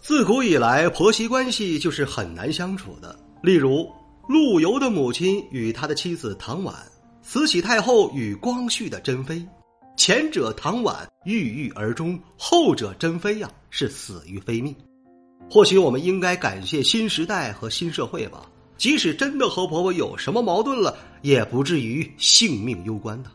自古以来，婆媳关系就是很难相处的。例如，陆游的母亲与他的妻子唐婉，慈禧太后与光绪的珍妃，前者唐婉郁郁而终，后者珍妃呀是死于非命。或许我们应该感谢新时代和新社会吧。即使真的和婆婆有什么矛盾了，也不至于性命攸关的。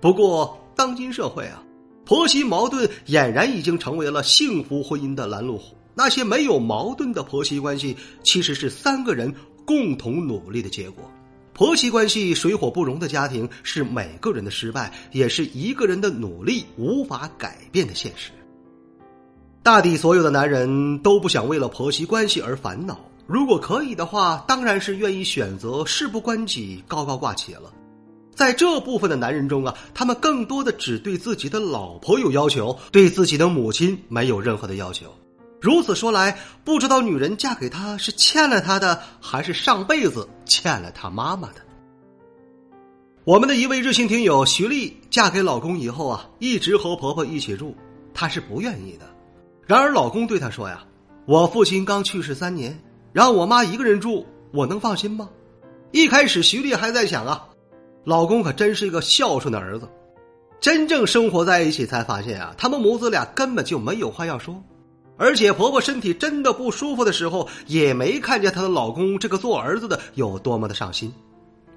不过，当今社会啊，婆媳矛盾俨然已经成为了幸福婚姻的拦路虎。那些没有矛盾的婆媳关系，其实是三个人共同努力的结果。婆媳关系水火不容的家庭，是每个人的失败，也是一个人的努力无法改变的现实。大抵所有的男人都不想为了婆媳关系而烦恼。如果可以的话，当然是愿意选择事不关己、高高挂起了。在这部分的男人中啊，他们更多的只对自己的老婆有要求，对自己的母亲没有任何的要求。如此说来，不知道女人嫁给他是欠了他的，还是上辈子欠了他妈妈的。我们的一位热心听友徐丽嫁给老公以后啊，一直和婆婆一起住，她是不愿意的。然而老公对她说呀：“我父亲刚去世三年。”让我妈一个人住，我能放心吗？一开始，徐丽还在想啊，老公可真是一个孝顺的儿子。真正生活在一起，才发现啊，他们母子俩根本就没有话要说。而且婆婆身体真的不舒服的时候，也没看见她的老公这个做儿子的有多么的上心。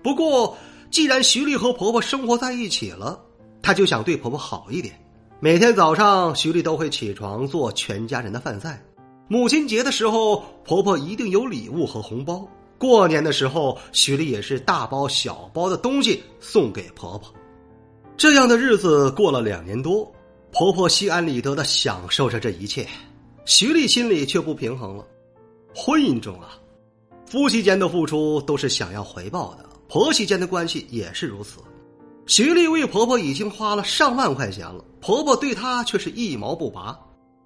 不过，既然徐丽和婆婆生活在一起了，她就想对婆婆好一点。每天早上，徐丽都会起床做全家人的饭菜。母亲节的时候，婆婆一定有礼物和红包。过年的时候，徐丽也是大包小包的东西送给婆婆。这样的日子过了两年多，婆婆心安理得的享受着这一切，徐丽心里却不平衡了。婚姻中啊，夫妻间的付出都是想要回报的，婆媳间的关系也是如此。徐丽为婆婆已经花了上万块钱了，婆婆对她却是一毛不拔。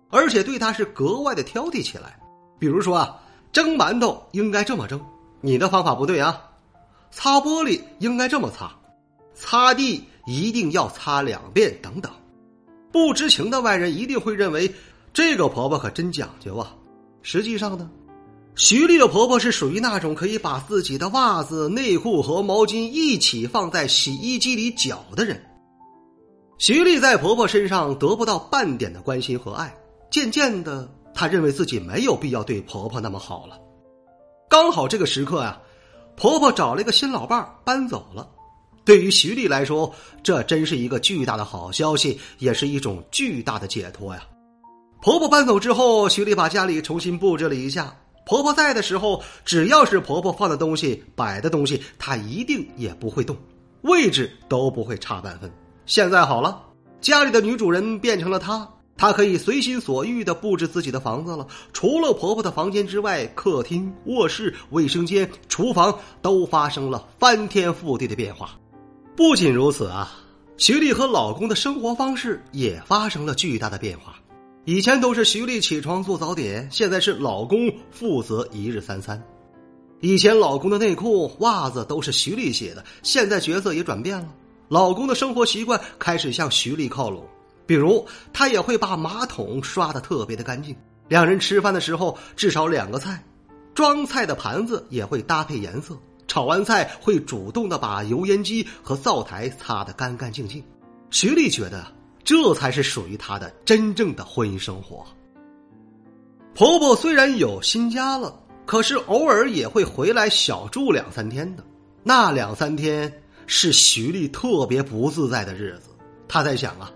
而且对她是格外的挑剔起来，比如说啊，蒸馒头应该这么蒸，你的方法不对啊；擦玻璃应该这么擦，擦地一定要擦两遍等等。不知情的外人一定会认为这个婆婆可真讲究啊。实际上呢，徐丽的婆婆是属于那种可以把自己的袜子、内裤和毛巾一起放在洗衣机里搅的人。徐丽在婆婆身上得不到半点的关心和爱。渐渐的，她认为自己没有必要对婆婆那么好了。刚好这个时刻呀，婆婆找了一个新老伴儿搬走了。对于徐丽来说，这真是一个巨大的好消息，也是一种巨大的解脱呀。婆婆搬走之后，徐丽把家里重新布置了一下。婆婆在的时候，只要是婆婆放的东西、摆的东西，她一定也不会动，位置都不会差半分。现在好了，家里的女主人变成了她。她可以随心所欲的布置自己的房子了。除了婆婆的房间之外，客厅、卧室、卫生间、厨房都发生了翻天覆地的变化。不仅如此啊，徐丽和老公的生活方式也发生了巨大的变化。以前都是徐丽起床做早点，现在是老公负责一日三餐。以前老公的内裤、袜子都是徐丽洗的，现在角色也转变了，老公的生活习惯开始向徐丽靠拢。比如，他也会把马桶刷的特别的干净。两人吃饭的时候，至少两个菜，装菜的盘子也会搭配颜色。炒完菜会主动的把油烟机和灶台擦得干干净净。徐丽觉得，这才是属于她的真正的婚姻生活。婆婆虽然有新家了，可是偶尔也会回来小住两三天的。那两三天是徐丽特别不自在的日子。她在想啊。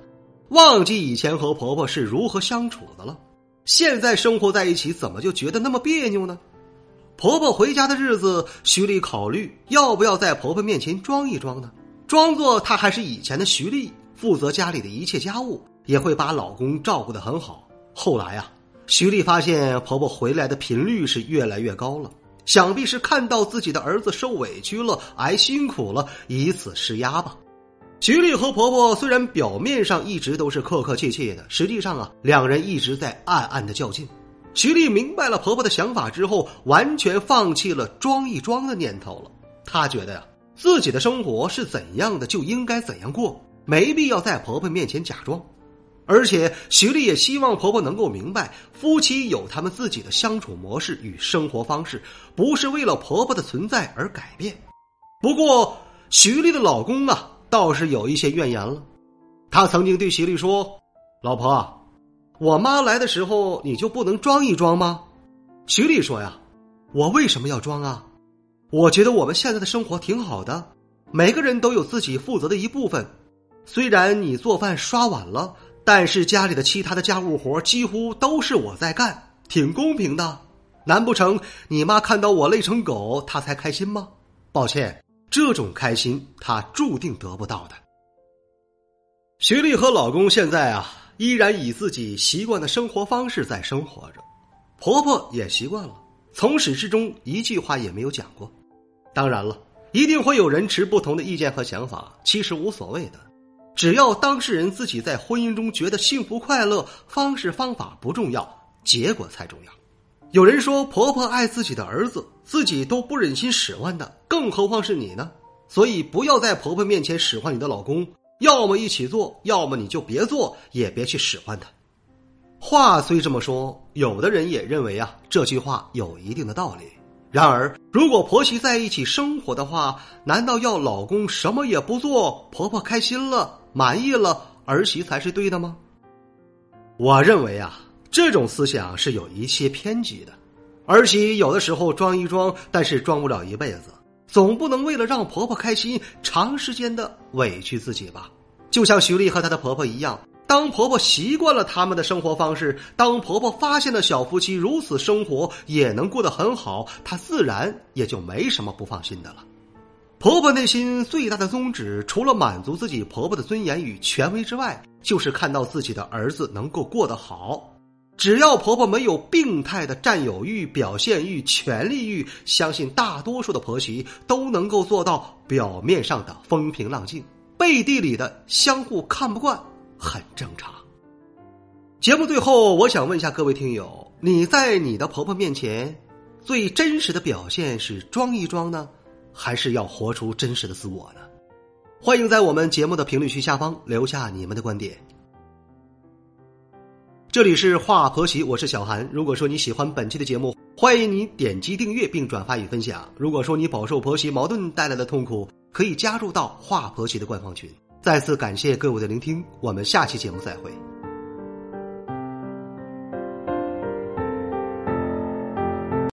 忘记以前和婆婆是如何相处的了，现在生活在一起，怎么就觉得那么别扭呢？婆婆回家的日子，徐丽考虑要不要在婆婆面前装一装呢？装作她还是以前的徐丽，负责家里的一切家务，也会把老公照顾的很好。后来啊，徐丽发现婆婆回来的频率是越来越高了，想必是看到自己的儿子受委屈了，挨辛苦了，以此施压吧。徐丽和婆婆虽然表面上一直都是客客气气的，实际上啊，两人一直在暗暗的较劲。徐丽明白了婆婆的想法之后，完全放弃了装一装的念头了。她觉得呀，自己的生活是怎样的就应该怎样过，没必要在婆婆面前假装。而且，徐丽也希望婆婆能够明白，夫妻有他们自己的相处模式与生活方式，不是为了婆婆的存在而改变。不过，徐丽的老公啊。倒是有一些怨言了，他曾经对徐丽说：“老婆，我妈来的时候你就不能装一装吗？”徐丽说：“呀，我为什么要装啊？我觉得我们现在的生活挺好的，每个人都有自己负责的一部分。虽然你做饭刷碗了，但是家里的其他的家务活几乎都是我在干，挺公平的。难不成你妈看到我累成狗，她才开心吗？抱歉。”这种开心，她注定得不到的。徐丽和老公现在啊，依然以自己习惯的生活方式在生活着，婆婆也习惯了，从始至终一句话也没有讲过。当然了，一定会有人持不同的意见和想法，其实无所谓的，只要当事人自己在婚姻中觉得幸福快乐，方式方法不重要，结果才重要。有人说婆婆爱自己的儿子，自己都不忍心使唤的，更何况是你呢？所以不要在婆婆面前使唤你的老公，要么一起做，要么你就别做，也别去使唤他。话虽这么说，有的人也认为啊，这句话有一定的道理。然而，如果婆媳在一起生活的话，难道要老公什么也不做，婆婆开心了、满意了，儿媳才是对的吗？我认为啊。这种思想是有一些偏激的，儿媳有的时候装一装，但是装不了一辈子，总不能为了让婆婆开心，长时间的委屈自己吧？就像徐丽和她的婆婆一样，当婆婆习惯了他们的生活方式，当婆婆发现了小夫妻如此生活也能过得很好，她自然也就没什么不放心的了。婆婆内心最大的宗旨，除了满足自己婆婆的尊严与权威之外，就是看到自己的儿子能够过得好。只要婆婆没有病态的占有欲、表现欲、权力欲，相信大多数的婆媳都能够做到表面上的风平浪静，背地里的相互看不惯，很正常。节目最后，我想问一下各位听友：你在你的婆婆面前，最真实的表现是装一装呢，还是要活出真实的自我呢？欢迎在我们节目的评论区下方留下你们的观点。这里是华婆媳，我是小韩。如果说你喜欢本期的节目，欢迎你点击订阅并转发与分享。如果说你饱受婆媳矛盾带来的痛苦，可以加入到华婆媳的官方群。再次感谢各位的聆听，我们下期节目再会。